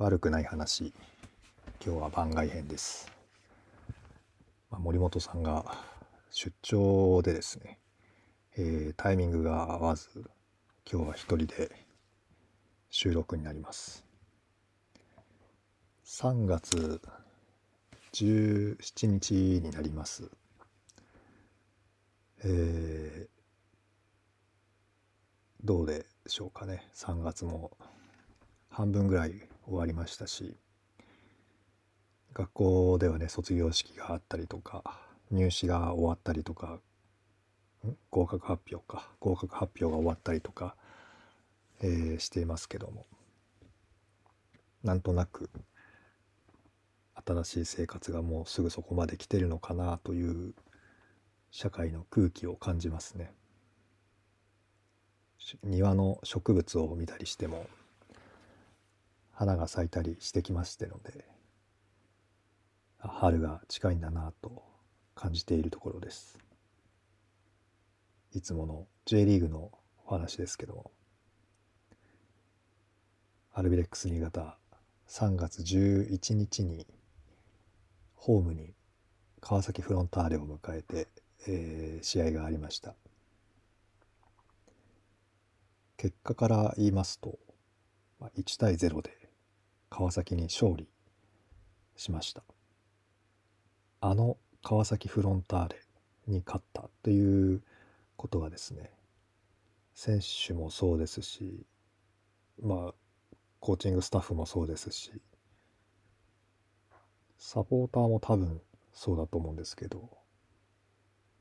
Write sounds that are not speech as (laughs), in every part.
悪くない話。今日は番外編です、まあ、森本さんが出張でですね、えー、タイミングが合わず今日は一人で収録になります。3月17日になります。えー、どうでしょうかね。3月も半分ぐらい終わりましたし学校ではね卒業式があったりとか入試が終わったりとか合格発表か。合格発表が終わったりとか、えー、していますけども。なんとなく新しい生活がもうすぐそこまで来てるのかなという社会の空気を感じますね。庭の植物を見たりしても花が咲いたりしてきましてので春が近いんだなと感じているところです。いつもの J リーグのお話ですけどもアルビレックス新潟3月11日にホームに川崎フロンターレを迎えてえー、試合がありました。結果から言いますと、まあ、1対0で川崎に勝利しましたあの川崎フロンターレに勝ったということがですね選手もそうですしまあコーチングスタッフもそうですしサポーターも多分そうだと思うんですけど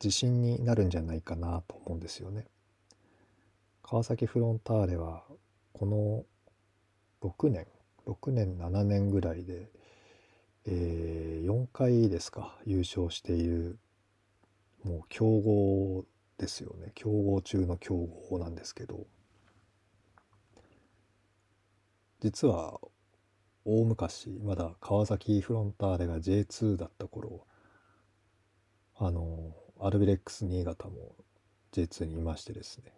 自信になるんじゃないかなと思うんですよね。川崎フロンターレはこの6年6年7年ぐらいで、えー、4回ですか優勝しているもう強豪ですよね。強豪中の強豪なんですけど。実は大昔まだ川崎フロンターレが J2 だった頃あのアルビレックス新潟も J2 にいましてですね。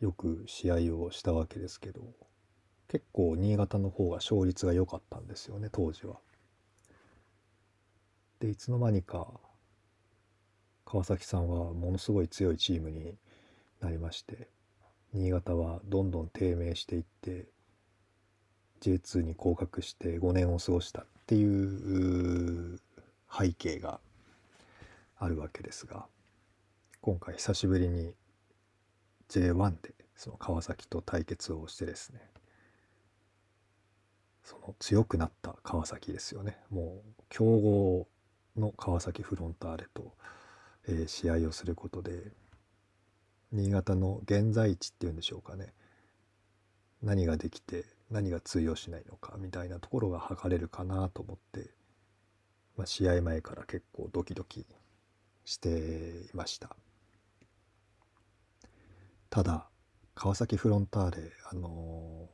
よく試合をしたわけですけど。結構新潟の方が勝率が良かったんですよね当時は。でいつの間にか川崎さんはものすごい強いチームになりまして新潟はどんどん低迷していって J2 に降格して5年を過ごしたっていう背景があるわけですが今回久しぶりに J1 でその川崎と対決をしてですねその強くなった川崎ですよね。もう強豪の川崎フロンターレと、えー、試合をすることで新潟の現在地っていうんでしょうかね。何ができて何が通用しないのかみたいなところが測れるかなと思って、まあ、試合前から結構ドキドキしていました。ただ川崎フロンターレあの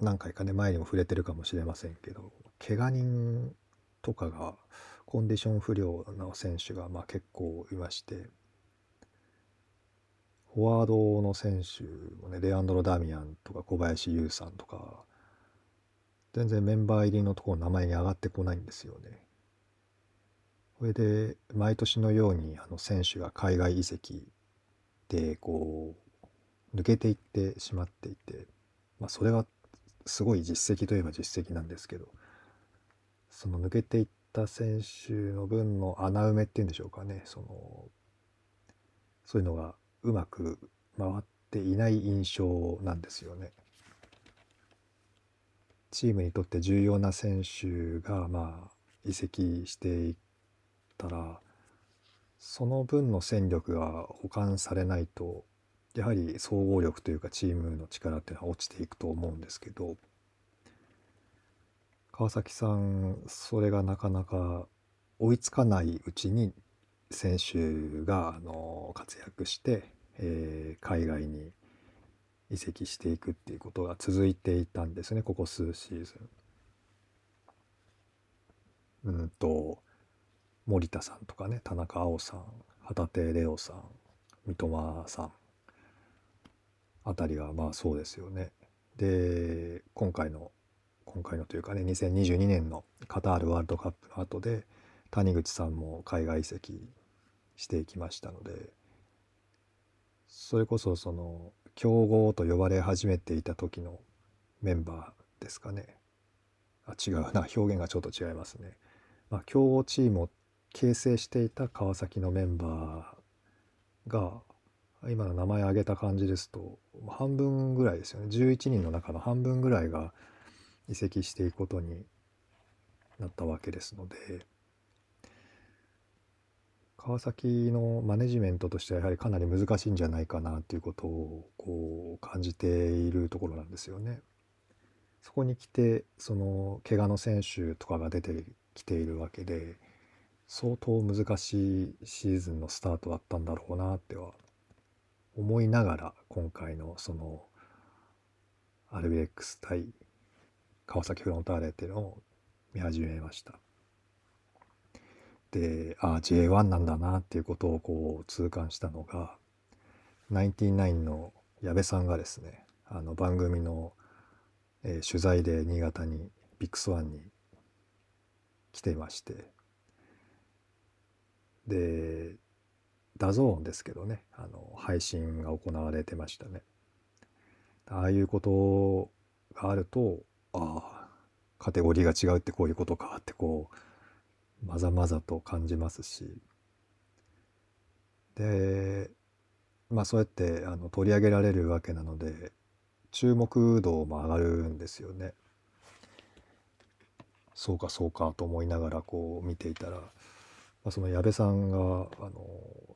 何回かね前にも触れてるかもしれませんけど怪我人とかがコンディション不良の選手がまあ結構いましてフォワードの選手もねレアンドロ・ダミアンとか小林優さんとか全然メンバー入りのところ名前に上がってこないんですよね。それで毎年のようにあの選手が海外移籍でこう抜けていってしまっていて、まあ、それはすごい実績といえば実績なんですけどその抜けていった選手の分の穴埋めっていうんでしょうかねそのそういうのがうまく回っていない印象なんですよね。チームにとって重要な選手がまあ移籍していったらその分の戦力が補完されないとやはり総合力というかチームの力っていうのは落ちていくと思うんですけど川崎さんそれがなかなか追いつかないうちに選手があの活躍して、えー、海外に移籍していくっていうことが続いていたんですねここ数シーズン。うんと森田さんとかね田中碧さん旗手レオさん三笘さんあたりがまあそうですよね。で今回の今回のというかね2022年のカタールワールドカップの後で谷口さんも海外移籍していきましたのでそれこそその強豪と呼ばれ始めていた時のメンバーですかねあ違うな表現がちょっと違いますね。まあ、強豪チームを形成していた川崎のメンバーが今の名前挙げた感じですと半分ぐらいですよね11人の中の半分ぐらいが移籍していくことになったわけですので川崎のマネジメントとしてはやはりかなり難しいんじゃないかなということをこう感じているところなんですよね。そこに来てその怪我の選手とかが出てきているわけで相当難しいシーズンのスタートだったんだろうなっては思いながら今回のその RBX 対川崎フロンターレっていうのを見始めました。でああ J1 なんだなっていうことをこう痛感したのがナインティナインの矢部さんがですねあの番組の、えー、取材で新潟にビッグスワンに来ていましてでダゾーンですけどね。あの配信が行われてましたね。ああいうことがあるとああカテゴリーが違うってこういうことかってこうまざまざと感じますし。でまあそうやってあの取り上げられるわけなので注目度も上がるんですよね。そうかそうかと思いながらこう見ていたら、まあ、その矢部さんがあの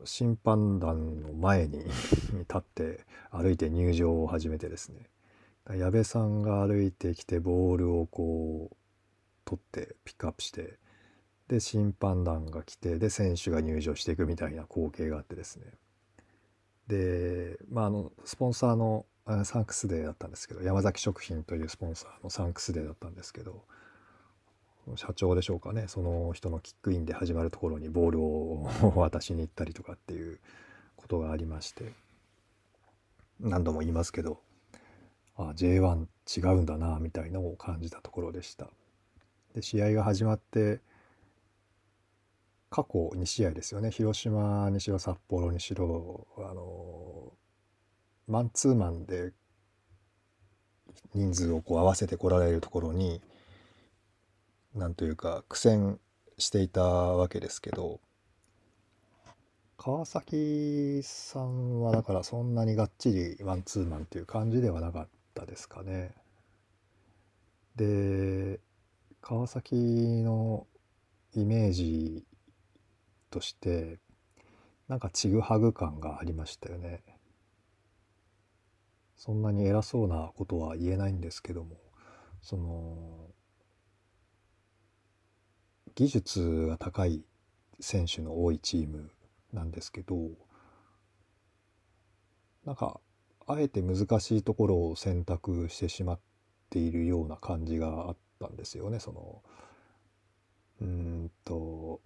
審判団の前に (laughs) 立って歩いて入場を始めてですね。矢部さんが歩いてきてボールをこう取ってピックアップしてで審判団が来てで選手が入場していくみたいな光景があってですね。でまああのスポンサーのサンクスデーだったんですけど山崎食品というスポンサーのサンクスデーだったんですけど社長でしょうかね。その人のキックインで始まるところにボールを渡しに行ったりとかっていうことがありまして。何度も言いますけどあ J1 違うんだなみたいのを感じたところでした。で試合が始まって過去2試合ですよね。広島にしろ札幌にしろあのマンツーマンで人数をこう合わせてこられるところになんというか苦戦していたわけですけど川崎さんはだからそんなにがっちりワンツーマンっていう感じではなかったですかね。で川崎のイメージとしてなんかちぐはぐ感がありましたよね。そんなに偉そうなことは言えないんですけどもその技術が高い選手の多いチームなんですけどなんかあえて難しいところを選択してしまっているような感じがあったんですよね。そのうんと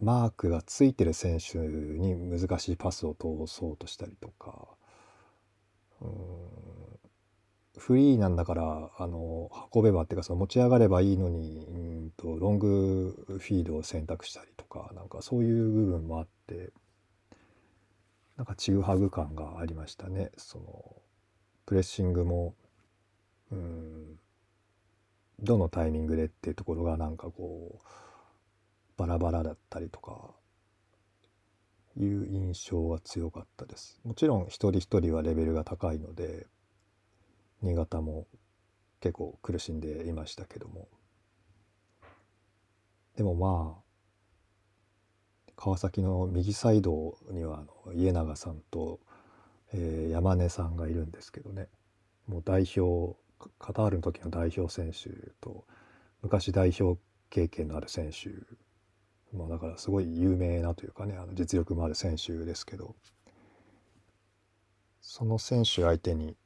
マークがついてる選手に難しいパスを通そうとしたりとかうんフリーなんだからあの運べばっていうかその持ち上がればいいのにとロングフィードを選択したりとかなんかそういう部分もあってなんかちぐはぐ感がありましたね。そのプレッシングもうんどのタイミングでっていうところがなんかこうバラバラだったりとかいう印象は強かったです。もちろん一人一人はレベルが高いので新潟も結構苦しんでいましたけどもでもまあ川崎の右サイドにはあの家長さんと、えー、山根さんがいるんですけどね。もう代表カタールの時の代表選手と昔代表経験のある選手もうだからすごい有名なというかねあの実力もある選手ですけど。その選手相手に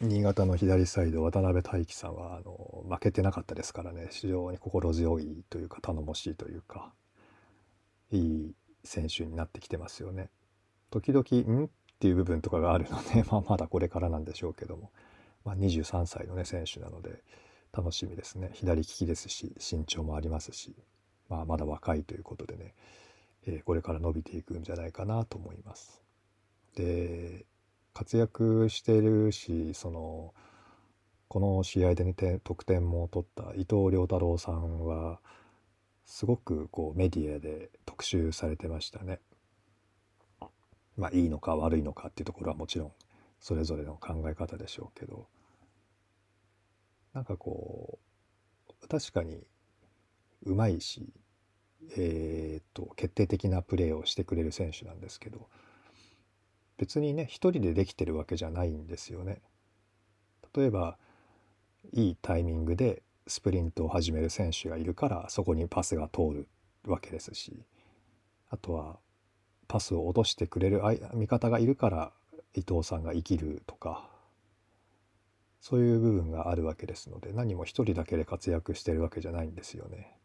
新潟の左サイド渡辺大輝さんはあの負けてなかったですからね非常に心強いというか頼もしいというかいい選手になってきてますよね。時々「ん?」っていう部分とかがあるので、(laughs) まあ、まだこれからなんでしょうけどもまあ、23歳のね選手なので楽しみですね左利きですし身長もありますし、まあ、まだ若いということでね、えー、これから伸びていくんじゃないかなと思います。で活躍してるしそのこの試合でね得点も取った伊藤涼太郎さんはすごくこうメディアで特集されてましたね。まあいいのか悪いのかっていうところはもちろんそれぞれの考え方でしょうけどなんかこう確かにうまいしえー、っと決定的なプレーをしてくれる選手なんですけど別にね一人でできてるわけじゃないんですよね。例えばいいタイミングでスプリントを始める選手がいるからそこにパスが通るわけですしあとはパスを落としてくれる味方がいるから伊藤さんが生きるとかそういう部分があるわけですので何も一人だけで活躍してるわけじゃないんですよね。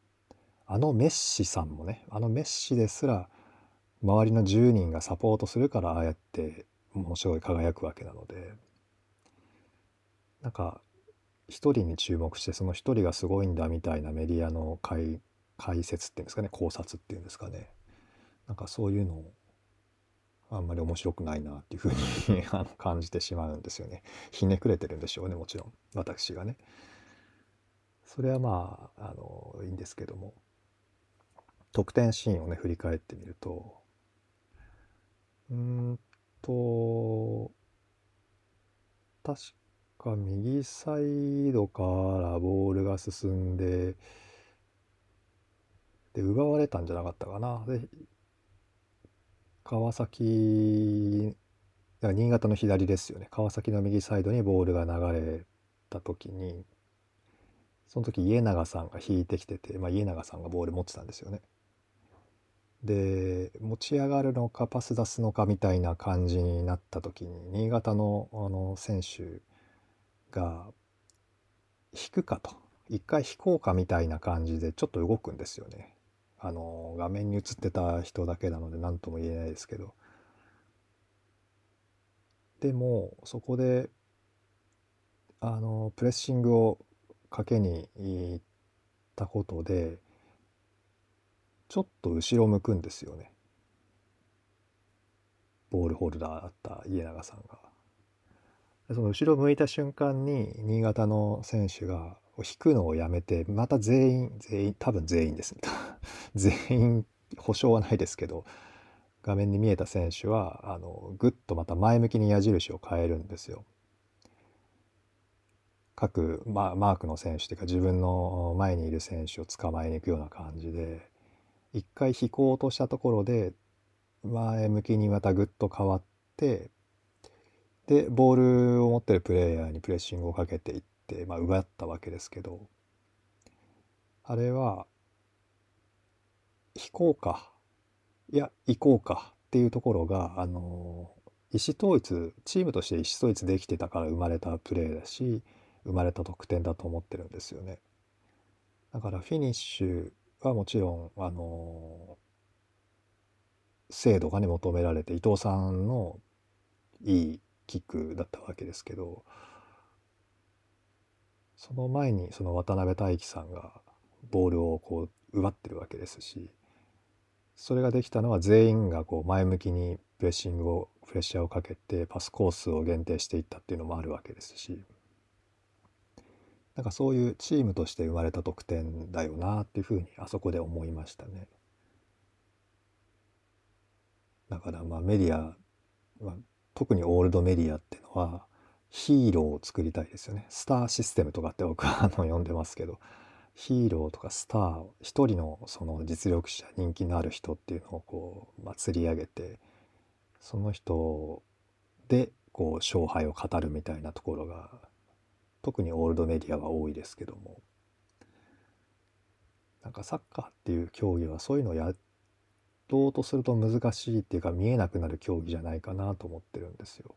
あのメッシさんもねあのメッシですら周りの10人がサポートするからああやってものすごい輝くわけなのでなんか一人に注目してその一人がすごいんだみたいなメディアの解解説っていうんですかね考察っていうんですかねなんかそういうのをあんまり面白くないなっていうふうに (laughs) 感じてしまうんですよね。ひねくれてるんでしょうねもちろん私がね。それはまああのいいんですけども得点シーンをね振り返ってみるとうんと確か右サイドからボールが進んでで奪われたんじゃなかったかな。で川崎新潟の左ですよね川崎の右サイドにボールが流れた時にその時家長さんが引いてきてて、まあ、家長さんがボール持ってたんですよね。で持ち上がるのかパス出すのかみたいな感じになった時に新潟のあの選手が引くかと一回引こうかみたいな感じでちょっと動くんですよね。あの画面に映ってた人だけなので何とも言えないですけどでもそこであのプレッシングをかけに行ったことでちょっと後ろ向くんですよねボールホルダーだった家永さんが。その後ろ向いた瞬間に新潟の選手が引くのをやめてまた全員全員多分全員です (laughs) 全員保証はないですけど画面に見えた選手はあのぐっとまた前向きに矢印を変えるんですよ。各、まあ、マークの選手というか自分の前にいる選手を捕まえに行くような感じで一回引こうとしたところで前向きにまたぐっと変わってでボールを持ってるプレイヤーにプレッシングをかけていって、まあ、奪ったわけですけどあれは引こうかいや行こうかっていうところがあの意思統一チームとして意思統一できてたから生まれたプレーだし生まれた得点だと思ってるんですよね。だからフィニッシュはもちろんあの精度がね求められて伊藤さんのいいキックだったわけですけどその前にその渡辺大輝さんがボールをこう奪ってるわけですしそれができたのは全員がこう前向きにプレッシングをプレッシャーをかけてパスコースを限定していったっていうのもあるわけですしなんかそういうチームとして生まれた得点だよなっていうふうにあそこで思いましたね。だからまあメディア、まあ、特にオールドメディアっていうのはヒーローを作りたいですよね。スターシステムとかって僕はあの呼んでますけどヒーローとかスター一人のその実力者人気のある人っていうのをこう、まあ、釣り上げてその人でこう勝敗を語るみたいなところが特にオールドメディアは多いですけどもなんかサッカーっていう競技はそういうのをやろうとすると難しいっていうか見えなくなる競技じゃないかなと思ってるんですよ。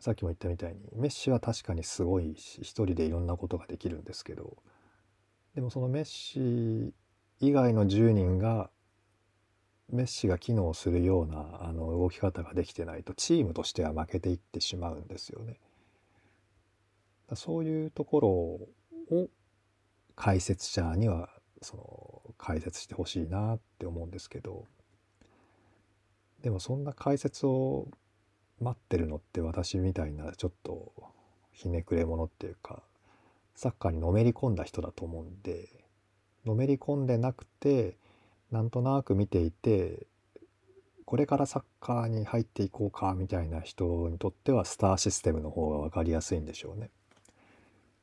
さっきも言ったみたいにメッシは確かにすごいし一人でいろんなことができるんですけどでもそのメッシ以外の10人がメッシが機能するようなあの動き方ができてないとチームとしては負けていってしまうんですよね。そういうところを解説者にはその解説してほしいなって思うんですけどでもそんな解説を待ってるのって私みたいなちょっとひねくれ者っていうかサッカーにのめり込んだ人だと思うんでのめり込んでなくてなんとなく見ていてこれからサッカーに入っていこうかみたいな人にとってはスターシステムの方が分かりやすいんでしょうね。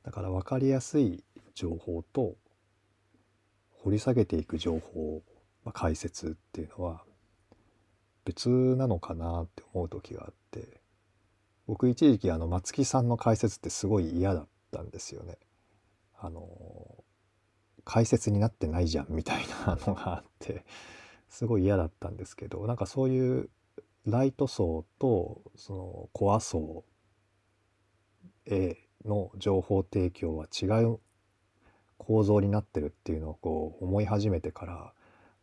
だから分かりやすい情報と掘り下げていく情報、まあ、解説っていうのは別なのかなって思う時があって僕一時期あの松木さんの解説ってすごい嫌だったんですよね。あの解説になってないじゃんみたいなのがあってすごい嫌だったんですけどなんかそういうライト層とそのコア層 A の情報提供は違う構造になってるっていうのをこう思い始めてから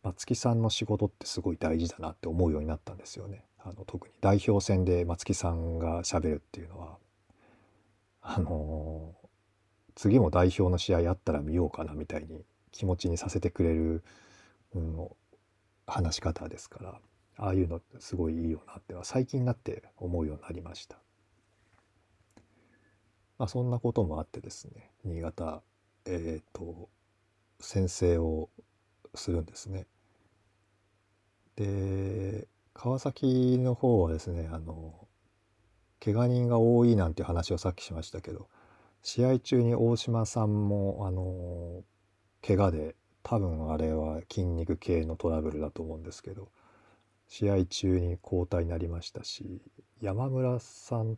松木さんの仕事ってすごい大事だなって思うようになったんですよね。あの特に代表戦で松木さんがしゃべるっていうのはあのー、次も代表の試合あったら見ようかなみたいに気持ちにさせてくれる、うん、話し方ですからああいうのってすごいいいよなっては最近になって思うようになりました。まあ、そんなこともあってですね新潟えっ、ー、と先生をするんですね。で川崎の方はですねあの怪我人が多いなんていう話をさっきしましたけど試合中に大島さんもあの怪我で多分あれは筋肉系のトラブルだと思うんですけど試合中に交代になりましたし山村さん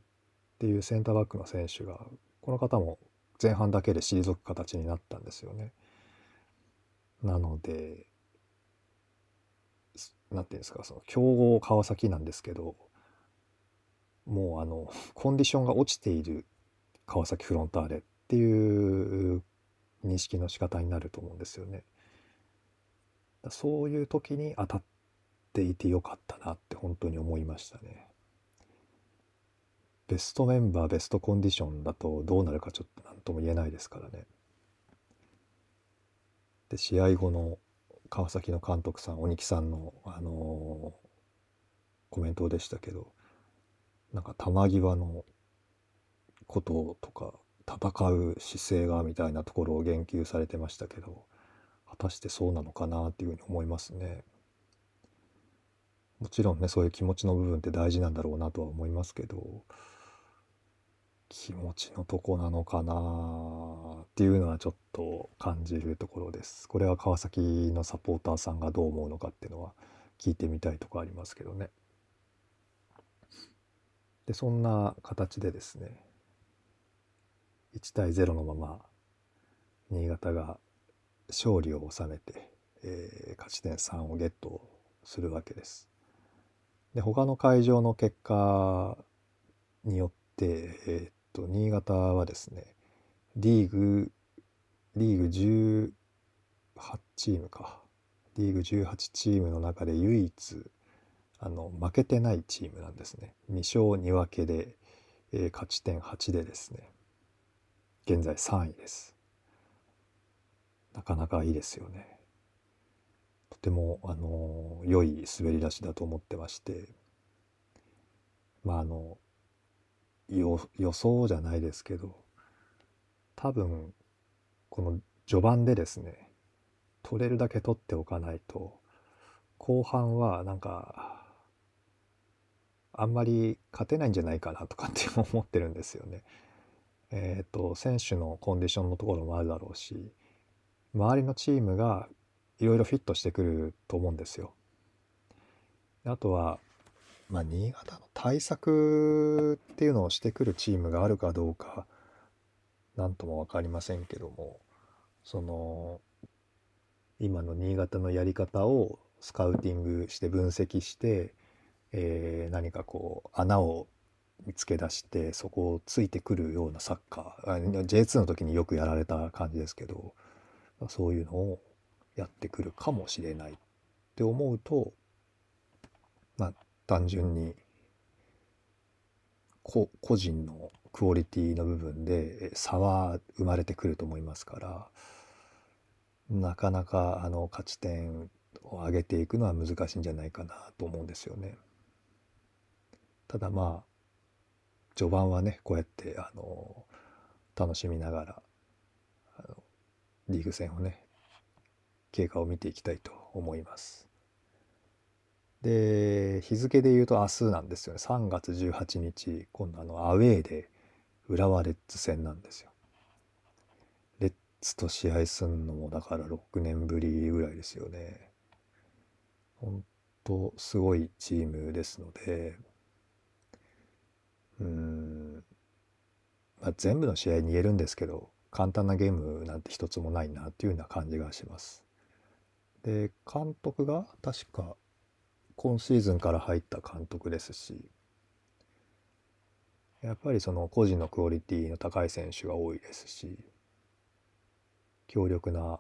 っていうセンターバックの選手がこの方も前半だけで退く形になったんですよね。なので何て言うんですかその強豪川崎なんですけどもうあの (laughs) コンディションが落ちている川崎フロンターレっていう認識の仕方になると思うんですよね。そういう時に当たっていてよかったなって本当に思いましたね。ベストメンバーベストコンディションだとどうなるかちょっと何とも言えないですからね。で試合後の川崎の監督さん鬼木さんの、あのー、コメントでしたけどなんか球際のこととか戦う姿勢がみたいなところを言及されてましたけど果たしてそうなのかなっていうふうに思いますね。もちろんねそういう気持ちの部分って大事なんだろうなとは思いますけど気持ちのとこなのかなっていうのはちょっと感じるところです。これは川崎のサポーターさんがどう思うのかっていうのは聞いてみたいとこありますけどね。でそんな形でですね1対0のまま新潟が勝利を収めて、えー、勝ち点3をゲットするわけです。で他の会場の結果によって、えー、と新潟はですねリーグリーグ18チームか。リーグ18チームの中で唯一あの負けてないチームなんですね。2勝2分けで、えー、勝ち点8でですね。現在3位です。なかなかいいですよね。とてもあの良い滑り出しだと思ってまして。まああの予想じゃないですけど多分この序盤でですね取れるだけ取っておかないと後半はなんかあんまり勝てないんじゃないかなとかって思ってるんですよね。えっ、ー、と選手のコンディションのところもあるだろうし周りのチームがいろいろフィットしてくると思うんですよ。あとはまあ、新潟の対策っていうのをしてくるチームがあるかどうか何とも分かりませんけどもその今の新潟のやり方をスカウティングして分析して、えー、何かこう穴を見つけ出してそこをついてくるようなサッカー J2 の時によくやられた感じですけどそういうのをやってくるかもしれないって思うとまあ単純に個人のクオリティの部分で差は生まれてくると思いますからなかなかあの勝ち点を上げていくのは難しいんじゃないかなと思うんですよね。ただまあ序盤はねこうやってあの楽しみながらリーグ戦をね経過を見ていきたいと思います。で日付で言うと明日なんですよね3月18日今度あのアウェーで浦和レッズ戦なんですよ。レッズと試合すんのもだから6年ぶりぐらいですよね。本当すごいチームですのでうん、まあ、全部の試合に言えるんですけど簡単なゲームなんて一つもないなっていうような感じがします。で監督が確か今シーズンから入った監督ですしやっぱりその個人のクオリティの高い選手が多いですし強力な、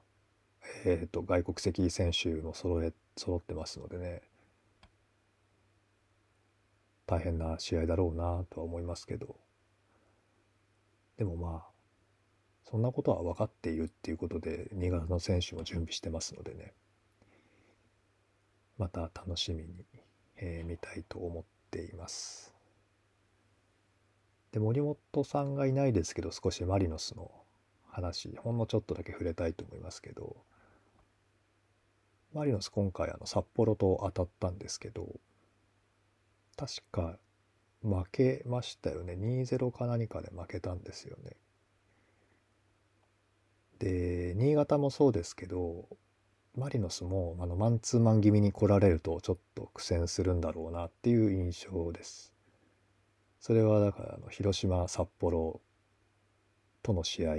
えーと、外国籍選手も揃え揃ってますのでね。大変な試合だろうなとは思いますけど。でもまあそんなことは分かっているっていうことで新潟の選手も準備してますのでね。また楽しみに、えー、見たいと思っています。で森本さんがいないですけど少しマリノスの話ほんのちょっとだけ触れたいと思いますけどマリノス今回あの札幌と当たったんですけど確か負けましたよね2-0か何かで負けたんですよね。で新潟もそうですけどマリノスもあのマンツーマン気味に来られるとちょっと苦戦するんだろうなっていう印象です。それはだからあの広島札幌との試合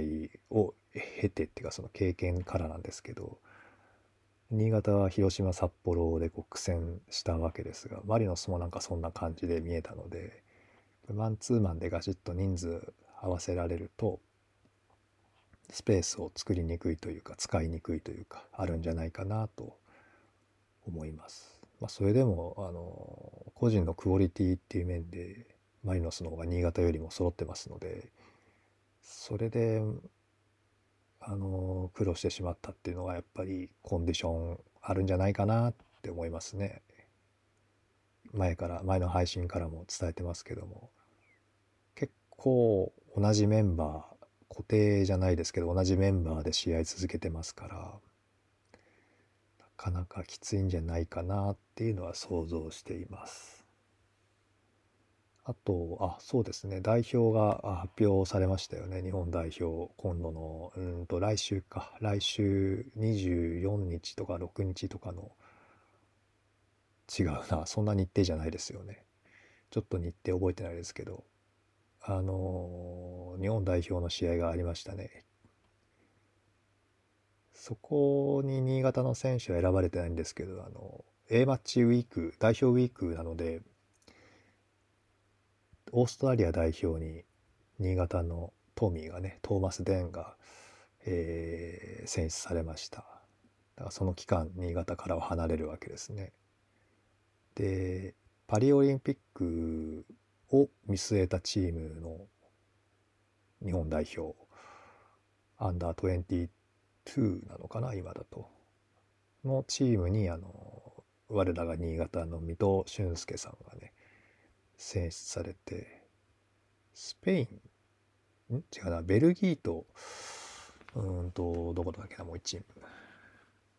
を経てっていうかその経験からなんですけど新潟は広島札幌でこう苦戦したわけですがマリノスもなんかそんな感じで見えたのでマンツーマンでガシッと人数合わせられるとスペースを作りにくいというか使いにくいというかあるんじゃないかなと思います。まあ、それでもあの個人のクオリティっていう面でマリノスの方が新潟よりも揃ってますのでそれであの苦労してしまったっていうのはやっぱりコンディションあるんじゃないかなって思いますね。前から前の配信からも伝えてますけども結構同じメンバー固定じゃないですけど同じメンバーで試合続けてますからなかなかきついんじゃないかなっていうのは想像しています。あと、あ、そうですね、代表が発表されましたよね、日本代表、今度の、うんと、来週か、来週24日とか6日とかの、違うな、そんな日程じゃないですよね。ちょっと日程覚えてないですけど、あの日本代表の試合がありましたね。そこに新潟の選手は選ばれてないんですけどあの A マッチウィーク代表ウィークなのでオーストラリア代表に新潟のトミーがねトーマス・デンが、えー、選出されましただからその期間新潟からは離れるわけですねでパリオリンピックを見据えたチームの日本代表アンダー22なのかな今だと。のチームにあの我らが新潟の水戸俊介さんがね選出されてスペインん？違うなベルギーとうんとどこだっけなもう1チーム。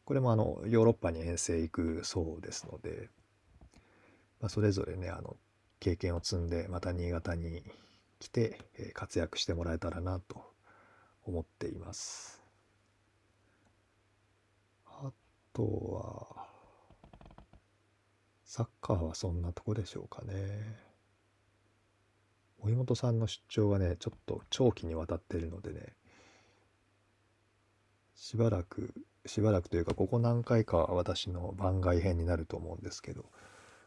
これもあのヨーロッパに遠征行くそうですので、まあ、それぞれねあの経験を積んでまた新潟に来て活躍してもらえたらなと思っています。あとはサッカーはそんなとこでしょうかね。森本さんの出張がねちょっと長期にわたってるのでねしばらくしばらくというかここ何回か私の番外編になると思うんですけど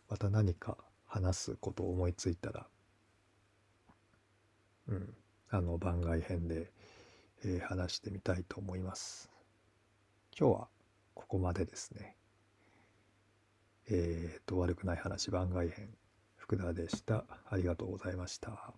また何か話すことを思いついたら、うん、あの番外編で、えー、話してみたいと思います。今日はここまでですね。えっ、と、悪くない話番外編、福田でした。ありがとうございました。